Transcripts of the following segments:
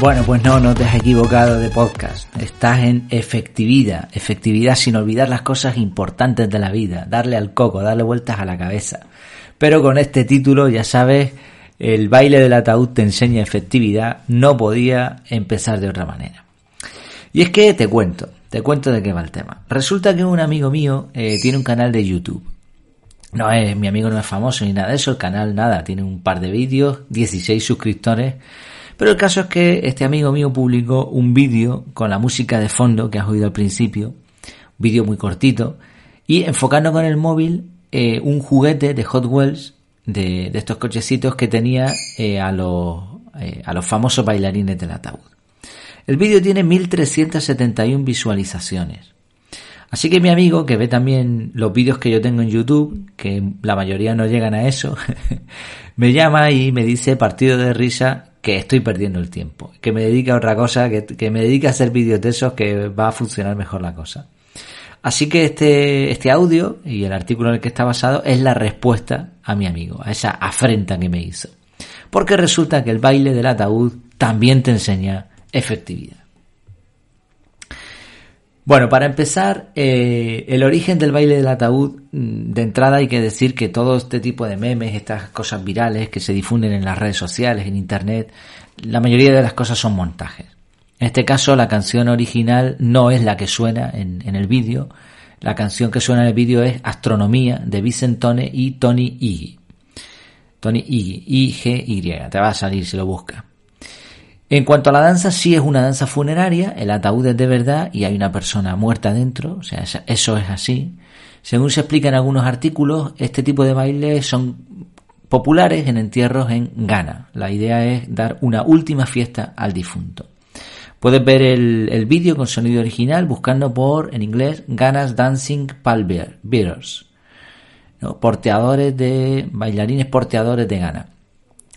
Bueno, pues no, no te has equivocado de podcast. Estás en efectividad. Efectividad sin olvidar las cosas importantes de la vida. Darle al coco, darle vueltas a la cabeza. Pero con este título, ya sabes, el baile del ataúd te enseña efectividad. No podía empezar de otra manera. Y es que te cuento, te cuento de qué va el tema. Resulta que un amigo mío eh, tiene un canal de YouTube. No es, mi amigo no es famoso ni nada de eso, el canal nada, tiene un par de vídeos, 16 suscriptores pero el caso es que este amigo mío publicó un vídeo con la música de fondo que has oído al principio, un vídeo muy cortito, y enfocando con el móvil eh, un juguete de Hot Wheels, de, estos cochecitos que tenía eh, a, los, eh, a los famosos bailarines del ataúd. El vídeo tiene 1371 visualizaciones. Así que mi amigo, que ve también los vídeos que yo tengo en YouTube, que la mayoría no llegan a eso, me llama y me dice partido de risa que estoy perdiendo el tiempo, que me dedique a otra cosa, que, me dedique a hacer vídeos de esos que va a funcionar mejor la cosa. Así que este, este audio y el artículo en el que está basado es la respuesta a mi amigo, a esa afrenta que me hizo. Porque resulta que el baile del ataúd también te enseña efectividad. Bueno, para empezar, eh, el origen del baile del ataúd, mm, de entrada hay que decir que todo este tipo de memes, estas cosas virales que se difunden en las redes sociales, en Internet, la mayoría de las cosas son montajes. En este caso, la canción original no es la que suena en, el vídeo. La canción que suena en el vídeo es Astronomía de Vicentone y Tony Iggy. Tony Iggy, I-G-Y, te va a salir si lo buscas. En cuanto a la danza, sí es una danza funeraria, el ataúd es de verdad y hay una persona muerta dentro, o sea, eso es así. Según se explica en algunos artículos, este tipo de bailes son populares en entierros en Ghana. La idea es dar una última fiesta al difunto. Puedes ver el, vídeo con sonido original buscando por, en inglés, Ghana's Dancing Pallbearers. ¿no? Porteadores de, bailarines porteadores de Ghana.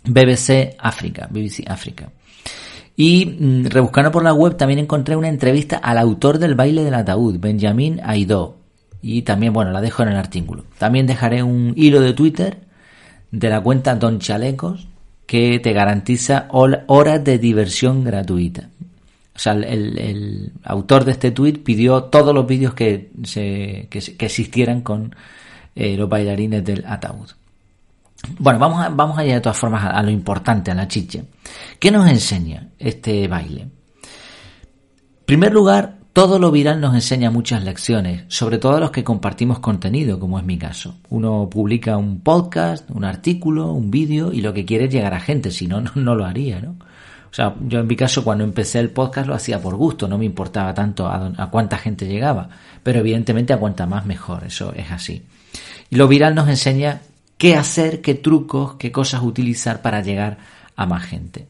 BBC África, BBC África. Y mm, rebuscando por la web también encontré una entrevista al autor del baile del ataúd, Benjamin Aidó. Y también, bueno, la dejo en el artículo. También dejaré un hilo de Twitter de la cuenta Don Chalecos que te garantiza horas de diversión gratuita. O sea, el, autor de este tweet pidió todos los vídeos que, se, que, existieran con eh, los bailarines del ataúd. Bueno, vamos a, vamos allá de todas formas a, lo importante, a la chiche. ¿Qué nos enseña este baile? En primer lugar, todo lo viral nos enseña muchas lecciones, sobre todo a los que compartimos contenido, como es mi caso. Uno publica un podcast, un artículo, un vídeo y lo que quiere es llegar a gente, si no, no lo haría, ¿no? O sea, yo en mi caso cuando empecé el podcast lo hacía por gusto, no me importaba tanto a, a cuánta gente llegaba, pero evidentemente a cuanta más mejor, eso es así. Y lo viral nos enseña qué hacer, qué trucos, qué cosas utilizar para llegar a más gente.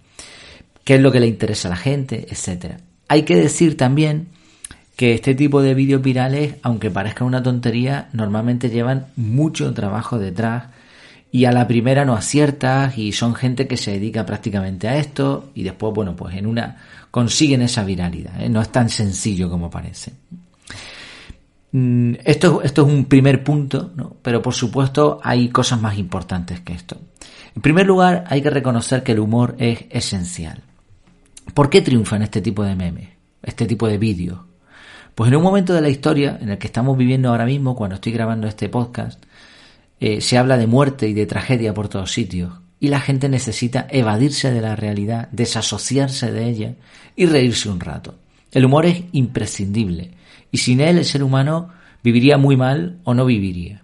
Qué es lo que le interesa a la gente, etcétera. Hay que decir también que este tipo de vídeos virales, aunque parezca una tontería, normalmente llevan mucho trabajo detrás y a la primera no aciertas y son gente que se dedica prácticamente a esto y después, bueno, pues en una consiguen esa viralidad. ¿eh? No es tan sencillo como parece. Mm, esto, esto es un primer punto, ¿no? pero por supuesto hay cosas más importantes que esto. En primer lugar, hay que reconocer que el humor es esencial. ¿Por qué triunfan este tipo de memes, este tipo de vídeos? Pues en un momento de la historia en el que estamos viviendo ahora mismo, cuando estoy grabando este podcast, eh, se habla de muerte y de tragedia por todos sitios, y la gente necesita evadirse de la realidad, desasociarse de ella y reírse un rato. El humor es imprescindible y sin él el ser humano viviría muy mal o no viviría.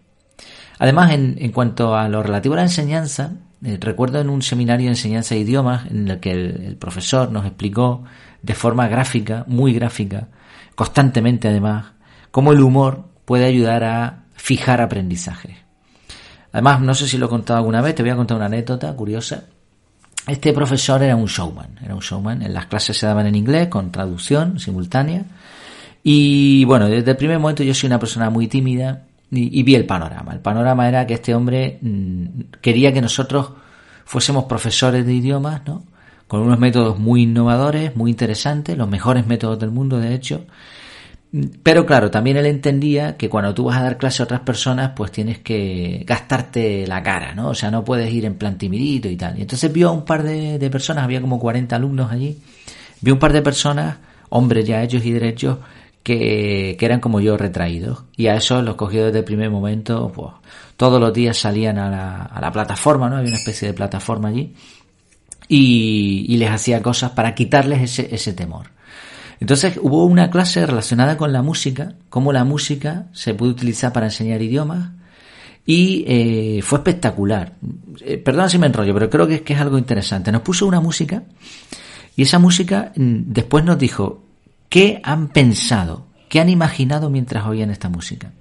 Además, en, cuanto a lo relativo a la enseñanza, eh, recuerdo en un seminario de enseñanza de idiomas en el que el, profesor nos explicó de forma gráfica, muy gráfica, constantemente además, cómo el humor puede ayudar a fijar aprendizaje. Además, no sé si lo he contado alguna vez, te voy a contar una anécdota curiosa. Este profesor era un showman, era un showman. En las clases se daban en inglés con traducción simultánea y bueno, desde el primer momento yo soy una persona muy tímida y, vi el panorama. El panorama era que este hombre mm, quería que nosotros fuésemos profesores de idiomas, ¿no? Con unos métodos muy innovadores, muy interesantes, los mejores métodos del mundo, de hecho. Pero claro, también él entendía que cuando tú vas a dar clase a otras personas, pues tienes que gastarte la cara, ¿no? O sea, no puedes ir en plan timidito y tal. Y entonces vio a un par de, de personas, había como 40 alumnos allí, vi un par de personas, hombres ya hechos y derechos, que, eran como yo retraídos. Y a eso los cogió desde el primer momento, pues todos los días salían a la, a la plataforma, ¿no? Había una especie de plataforma allí. Y, les hacía cosas para quitarles ese, temor. Entonces hubo una clase relacionada con la música, cómo la música se puede utilizar para enseñar idiomas y eh, fue espectacular. Eh, perdona si me enrollo, pero creo que es, que es algo interesante. Nos puso una música y esa música mm, después nos dijo qué han pensado, qué han imaginado mientras oían esta música.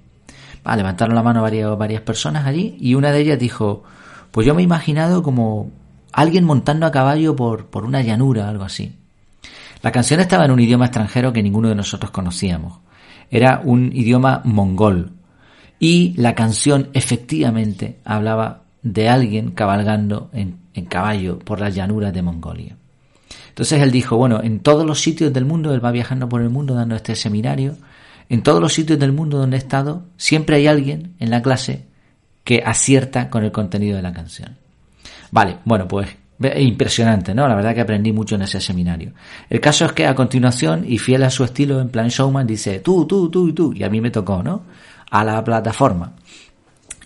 Ah, levantaron la mano varias, varias personas allí y una de ellas dijo, pues yo me he imaginado como alguien montando a caballo por, por una llanura, algo así. La canción estaba en un idioma extranjero que ninguno de nosotros conocíamos. Era un idioma mongol. Y la canción efectivamente hablaba de alguien cabalgando en, en caballo por las llanuras de Mongolia. Entonces él dijo, bueno, en todos los sitios del mundo, él va viajando por el mundo dando este seminario, en todos los sitios del mundo donde he estado, siempre hay alguien en la clase que acierta con el contenido de la canción. Vale, bueno, pues Impresionante, ¿no? La verdad que aprendí mucho en ese seminario. El caso es que a continuación, y fiel a su estilo en plan showman, dice tú, tú, tú y tú, y a mí me tocó, ¿no? A la plataforma.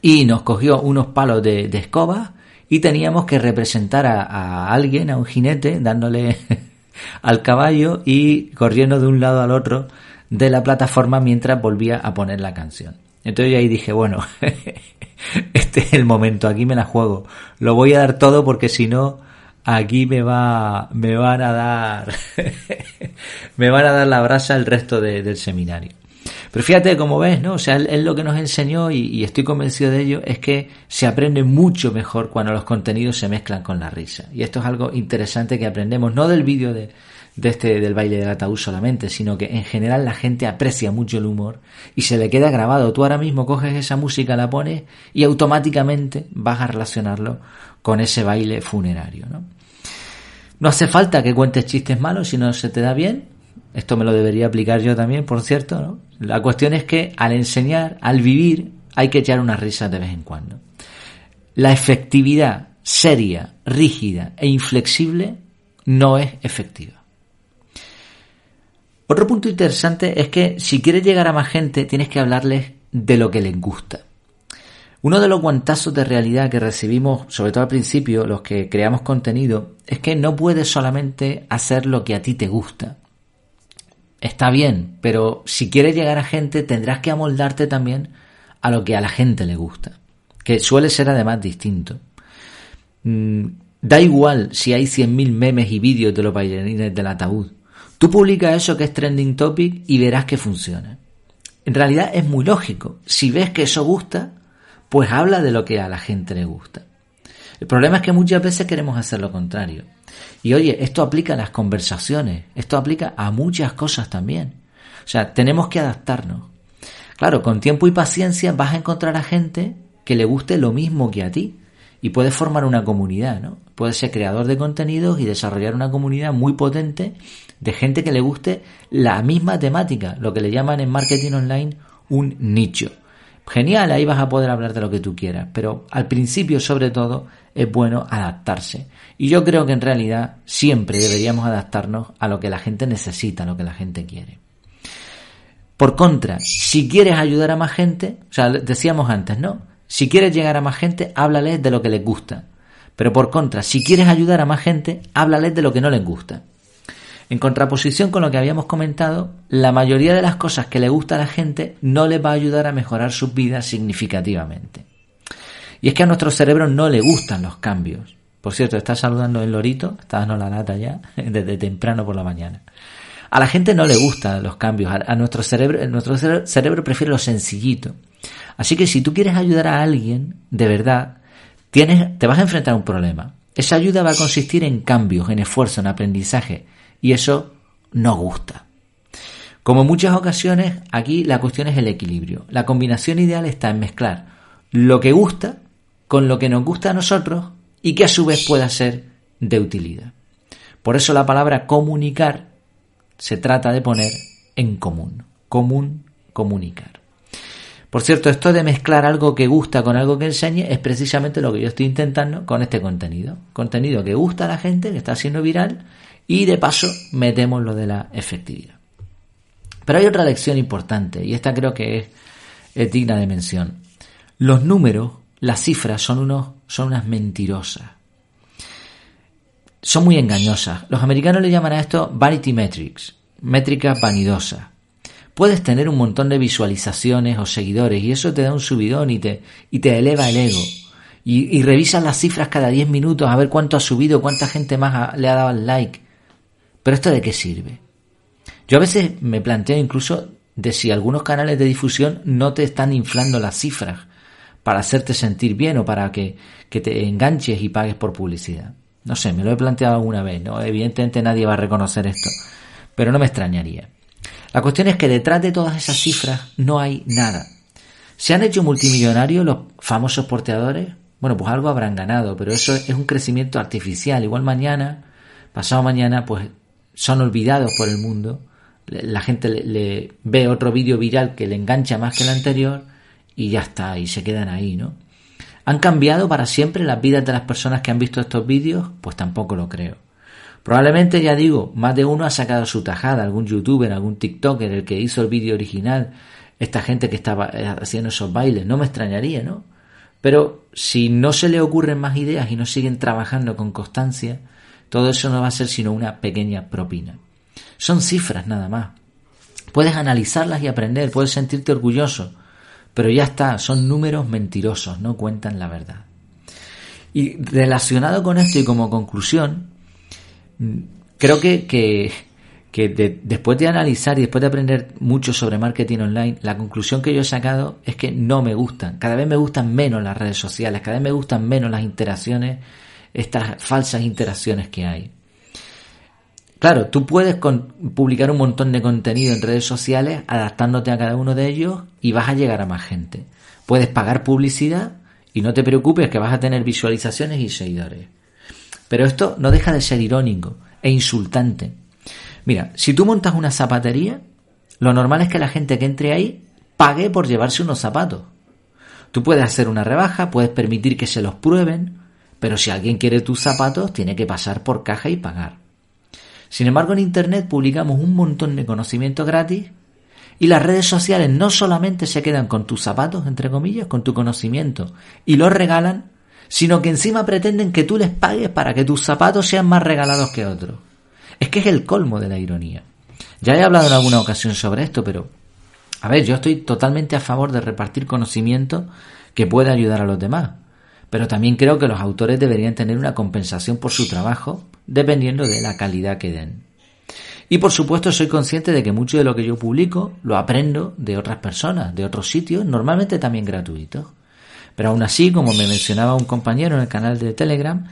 Y nos cogió unos palos de, escoba y teníamos que representar a, alguien, a un jinete, dándole al caballo y corriendo de un lado al otro de la plataforma mientras volvía a poner la canción. Entonces yo ahí dije, bueno, este es el momento, aquí me la juego. Lo voy a dar todo porque si no, aquí me va, me van a dar, me van a dar la brasa el resto del seminario. Pero fíjate, como ves, ¿no? O sea, él, lo que nos enseñó, y, y, estoy convencido de ello, es que se aprende mucho mejor cuando los contenidos se mezclan con la risa. Y esto es algo interesante que aprendemos, no del vídeo de, de este del baile del ataúd solamente, sino que en general la gente aprecia mucho el humor y se le queda grabado. Tú ahora mismo coges esa música, la pones y automáticamente vas a relacionarlo con ese baile funerario. ¿no? no hace falta que cuentes chistes malos si no se te da bien. Esto me lo debería aplicar yo también, por cierto. ¿no? La cuestión es que al enseñar, al vivir, hay que echar una risa de vez en cuando. La efectividad seria, rígida e inflexible no es efectiva. Otro punto interesante es que si quieres llegar a más gente tienes que hablarles de lo que les gusta. Uno de los guantazos de realidad que recibimos, sobre todo al principio, los que creamos contenido, es que no puedes solamente hacer lo que a ti te gusta. Está bien, pero si quieres llegar a gente tendrás que amoldarte también a lo que a la gente le gusta, que suele ser además distinto. Mm, da igual si hay 100.000 memes y vídeos de los bailarines del ataúd. Tú publicas eso que es trending topic y verás que funciona. En realidad es muy lógico. Si ves que eso gusta, pues habla de lo que a la gente le gusta. El problema es que muchas veces queremos hacer lo contrario. Y oye, esto aplica a las conversaciones, esto aplica a muchas cosas también. O sea, tenemos que adaptarnos. Claro, con tiempo y paciencia vas a encontrar a gente que le guste lo mismo que a ti y puedes formar una comunidad, ¿no? Puedes ser creador de contenidos y desarrollar una comunidad muy potente de gente que le guste la misma temática, lo que le llaman en marketing online un nicho. Genial, ahí vas a poder hablar de lo que tú quieras, pero al principio sobre todo es bueno adaptarse. Y yo creo que en realidad siempre deberíamos adaptarnos a lo que la gente necesita, a lo que la gente quiere. Por contra, si quieres ayudar a más gente, o sea, decíamos antes, ¿no? Si quieres llegar a más gente, háblales de lo que les gusta. Pero por contra, si quieres ayudar a más gente, háblales de lo que no les gusta. En contraposición con lo que habíamos comentado, la mayoría de las cosas que le gusta a la gente no les va a ayudar a mejorar sus vidas significativamente. Y es que a nuestro cerebro no le gustan los cambios. Por cierto, está saludando el lorito, está dando la lata ya, desde temprano por la mañana. A la gente no le gustan los cambios, a, nuestro cerebro, nuestro cerebro prefiere lo sencillito. Así que si tú quieres ayudar a alguien, de verdad, tienes, te vas a enfrentar a un problema. Esa ayuda va a consistir en cambios, en esfuerzo, en aprendizaje, y eso no gusta. Como en muchas ocasiones, aquí la cuestión es el equilibrio. La combinación ideal está en mezclar lo que gusta con lo que nos gusta a nosotros y que a su vez pueda ser de utilidad. Por eso la palabra comunicar se trata de poner en común. Común, comunicar. Por cierto, esto de mezclar algo que gusta con algo que enseñe es precisamente lo que yo estoy intentando con este contenido. Contenido que gusta a la gente, que está siendo viral, y de paso metemos lo de la efectividad. Pero hay otra lección importante, y esta creo que es, digna de mención. Los números, las cifras, son, unos, son unas mentirosas. Son muy engañosas. Los americanos le llaman a esto vanity metrics, métricas vanidosas. Puedes tener un montón de visualizaciones o seguidores y eso te da un subidón y te, y te eleva el ego. Y, y revisas las cifras cada 10 minutos a ver cuánto ha subido, cuánta gente más le ha dado el like. Pero esto de qué sirve? Yo a veces me planteo incluso de si algunos canales de difusión no te están inflando las cifras para hacerte sentir bien o para que, que te enganches y pagues por publicidad. No sé, me lo he planteado alguna vez, ¿no? Evidentemente nadie va a reconocer esto, pero no me extrañaría. La cuestión es que detrás de todas esas cifras no hay nada. ¿Se han hecho multimillonarios los famosos porteadores? Bueno, pues algo habrán ganado, pero eso es un crecimiento artificial. Igual mañana, pasado mañana, pues son olvidados por el mundo. La gente le, ve otro vídeo viral que le engancha más que el anterior y ya está, y se quedan ahí, ¿no? ¿Han cambiado para siempre las vidas de las personas que han visto estos vídeos? Pues tampoco lo creo. Probablemente, ya digo, más de uno ha sacado su tajada, algún youtuber, algún tiktoker, el que hizo el vídeo original, esta gente que estaba eh, haciendo esos bailes, no me extrañaría, ¿no? Pero si no se le ocurren más ideas y no siguen trabajando con constancia, todo eso no va a ser sino una pequeña propina. Son cifras nada más. Puedes analizarlas y aprender, puedes sentirte orgulloso, pero ya está, son números mentirosos, no cuentan la verdad. Y relacionado con esto y como conclusión, creo que, que, después de analizar y después de aprender mucho sobre marketing online, la conclusión que yo he sacado es que no me gustan. Cada vez me gustan menos las redes sociales, cada vez me gustan menos las interacciones, estas falsas interacciones que hay. Claro, tú puedes publicar un montón de contenido en redes sociales adaptándote a cada uno de ellos y vas a llegar a más gente. Puedes pagar publicidad y no te preocupes que vas a tener visualizaciones y seguidores. Pero esto no deja de ser irónico e insultante. Mira, si tú montas una zapatería, lo normal es que la gente que entre ahí pague por llevarse unos zapatos. Tú puedes hacer una rebaja, puedes permitir que se los prueben, pero si alguien quiere tus zapatos, tiene que pasar por caja y pagar. Sin embargo, en Internet publicamos un montón de conocimiento gratis y las redes sociales no solamente se quedan con tus zapatos, entre comillas, con tu conocimiento, y los regalan, sino que encima pretenden que tú les pagues para que tus zapatos sean más regalados que otros. Es que es el colmo de la ironía. Ya he hablado en alguna ocasión sobre esto, pero a ver, yo estoy totalmente a favor de repartir conocimiento que pueda ayudar a los demás. Pero también creo que los autores deberían tener una compensación por su trabajo, dependiendo de la calidad que den. Y por supuesto soy consciente de que mucho de lo que yo publico lo aprendo de otras personas, de otros sitios, normalmente también gratuitos. Pero aún así, como me mencionaba un compañero en el canal de Telegram,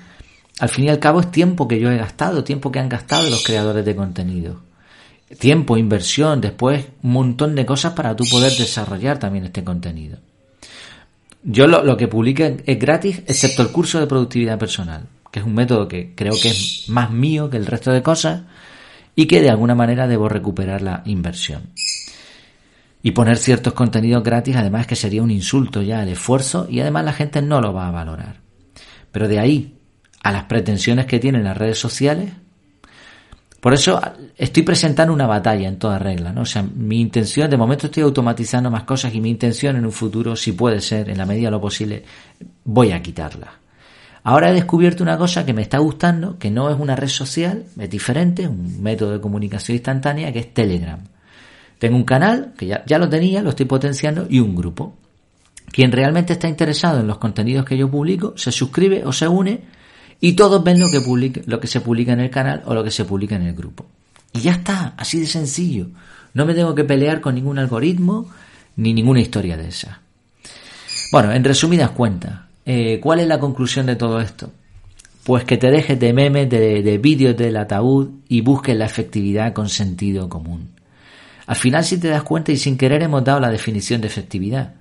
al fin y al cabo es tiempo que yo he gastado, tiempo que han gastado los creadores de contenido. Tiempo, inversión, después un montón de cosas para tú poder desarrollar también este contenido. Yo lo, lo que publique es gratis, excepto el curso de productividad personal, que es un método que creo que es más mío que el resto de cosas y que de alguna manera debo recuperar la inversión. Y poner ciertos contenidos gratis, además que sería un insulto ya al esfuerzo y además la gente no lo va a valorar. Pero de ahí a las pretensiones que tienen las redes sociales, por eso estoy presentando una batalla en toda regla, ¿no? O sea, mi intención, de momento estoy automatizando más cosas y mi intención en un futuro, si puede ser, en la medida de lo posible, voy a quitarla. Ahora he descubierto una cosa que me está gustando, que no es una red social, es diferente, un método de comunicación instantánea, que es Telegram. Tengo un canal, que ya, ya lo tenía, lo estoy potenciando, y un grupo. Quien realmente está interesado en los contenidos que yo publico, se suscribe o se une y todos ven lo que, publica, lo que se publica en el canal o lo que se publica en el grupo. Y ya está, así de sencillo. No me tengo que pelear con ningún algoritmo ni ninguna historia de esa. Bueno, en resumidas cuentas, eh, ¿cuál es la conclusión de todo esto? Pues que te dejes de memes, de, de vídeos del ataúd y busques la efectividad con sentido común. Al final, si te das cuenta y sin querer hemos dado la definición de efectividad.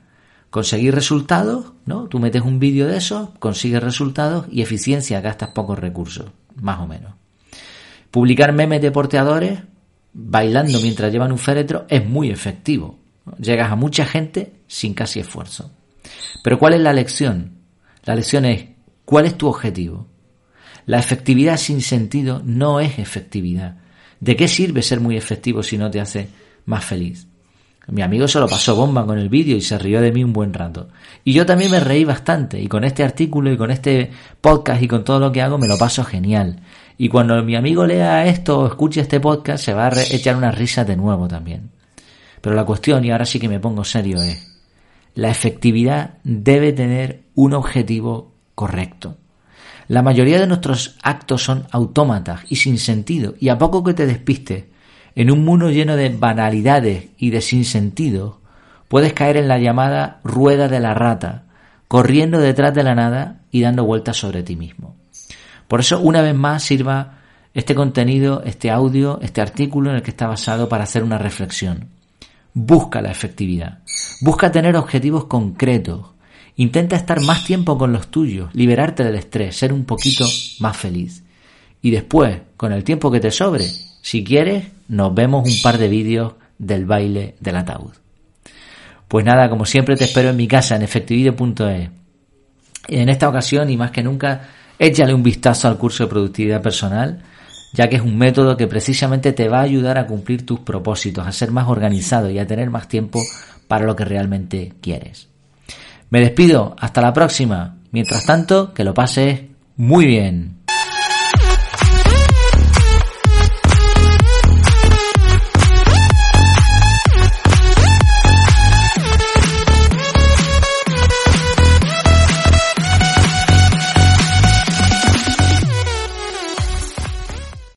Conseguir resultados, ¿no? Tú metes un vídeo de eso, consigues resultados y eficiencia, gastas pocos recursos, más o menos. Publicar memes de porteadores bailando mientras llevan un féretro es muy efectivo. Llegas a mucha gente sin casi esfuerzo. Pero ¿cuál es la lección? La lección es, ¿cuál es tu objetivo? La efectividad sin sentido no es efectividad. ¿De qué sirve ser muy efectivo si no te hace más feliz? Mi amigo se lo pasó bomba con el vídeo y se rió de mí un buen rato. Y yo también me reí bastante. Y con este artículo y con este podcast y con todo lo que hago me lo paso genial. Y cuando mi amigo lea esto o escuche este podcast se va a echar una risa de nuevo también. Pero la cuestión, y ahora sí que me pongo serio, es, la efectividad debe tener un objetivo correcto. La mayoría de nuestros actos son autómatas y sin sentido, y a poco que te despistes, en un mundo lleno de banalidades y de sinsentido, puedes caer en la llamada rueda de la rata, corriendo detrás de la nada y dando vueltas sobre ti mismo. Por eso, una vez más, sirva este contenido, este audio, este artículo en el que está basado para hacer una reflexión. Busca la efectividad. Busca tener objetivos concretos. Intenta estar más tiempo con los tuyos, liberarte del estrés, ser un poquito más feliz. Y después, con el tiempo que te sobre, si quieres, nos vemos un par de vídeos del baile del ataúd. Pues nada, como siempre te espero en mi casa en efectividad.es. En esta ocasión y más que nunca, échale un vistazo al curso de productividad personal, ya que es un método que precisamente te va a ayudar a cumplir tus propósitos, a ser más organizado y a tener más tiempo para lo que realmente quieres. Me despido, hasta la próxima. Mientras tanto, que lo pases muy bien.